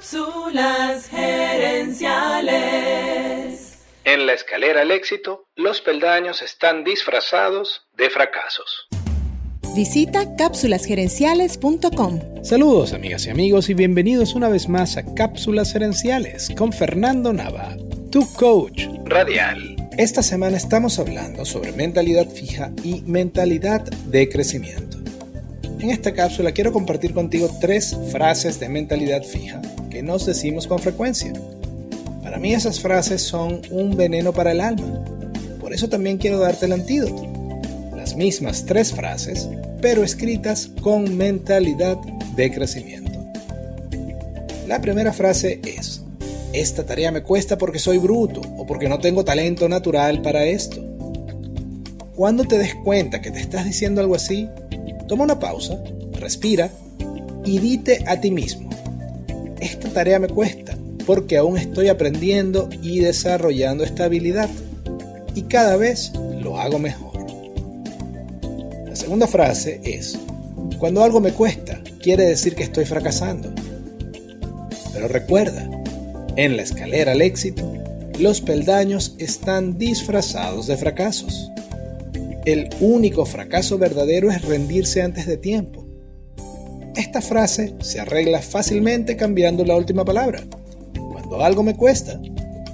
Cápsulas gerenciales. En la escalera al éxito, los peldaños están disfrazados de fracasos. Visita cápsulasgerenciales.com. Saludos amigas y amigos y bienvenidos una vez más a Cápsulas Gerenciales con Fernando Nava, tu coach Radial. Esta semana estamos hablando sobre mentalidad fija y mentalidad de crecimiento. En esta cápsula quiero compartir contigo tres frases de mentalidad fija que nos decimos con frecuencia. Para mí esas frases son un veneno para el alma. Por eso también quiero darte el antídoto. Las mismas tres frases, pero escritas con mentalidad de crecimiento. La primera frase es, esta tarea me cuesta porque soy bruto o porque no tengo talento natural para esto. Cuando te des cuenta que te estás diciendo algo así, Toma una pausa, respira y dite a ti mismo, esta tarea me cuesta porque aún estoy aprendiendo y desarrollando esta habilidad y cada vez lo hago mejor. La segunda frase es, cuando algo me cuesta, quiere decir que estoy fracasando. Pero recuerda, en la escalera al éxito, los peldaños están disfrazados de fracasos. El único fracaso verdadero es rendirse antes de tiempo. Esta frase se arregla fácilmente cambiando la última palabra. Cuando algo me cuesta,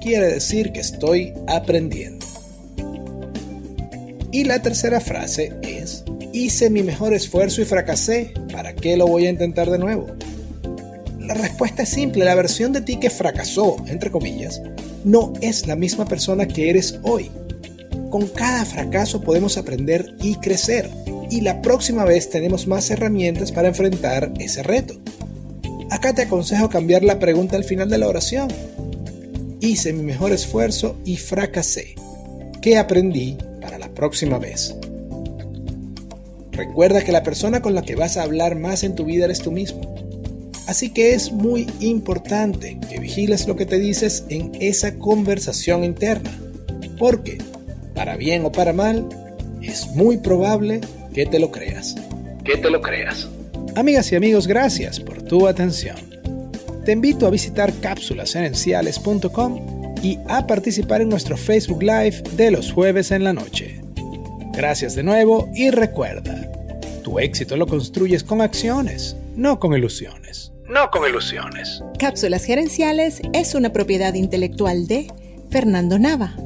quiere decir que estoy aprendiendo. Y la tercera frase es, hice mi mejor esfuerzo y fracasé, ¿para qué lo voy a intentar de nuevo? La respuesta es simple, la versión de ti que fracasó, entre comillas, no es la misma persona que eres hoy. Con cada fracaso podemos aprender y crecer y la próxima vez tenemos más herramientas para enfrentar ese reto. Acá te aconsejo cambiar la pregunta al final de la oración. Hice mi mejor esfuerzo y fracasé. ¿Qué aprendí para la próxima vez? Recuerda que la persona con la que vas a hablar más en tu vida eres tú mismo. Así que es muy importante que vigiles lo que te dices en esa conversación interna. Porque para bien o para mal, es muy probable que te lo creas. Que te lo creas. Amigas y amigos, gracias por tu atención. Te invito a visitar cápsulasherenciales.com y a participar en nuestro Facebook Live de los jueves en la noche. Gracias de nuevo y recuerda, tu éxito lo construyes con acciones, no con ilusiones. No con ilusiones. Cápsulas Gerenciales es una propiedad intelectual de Fernando Nava.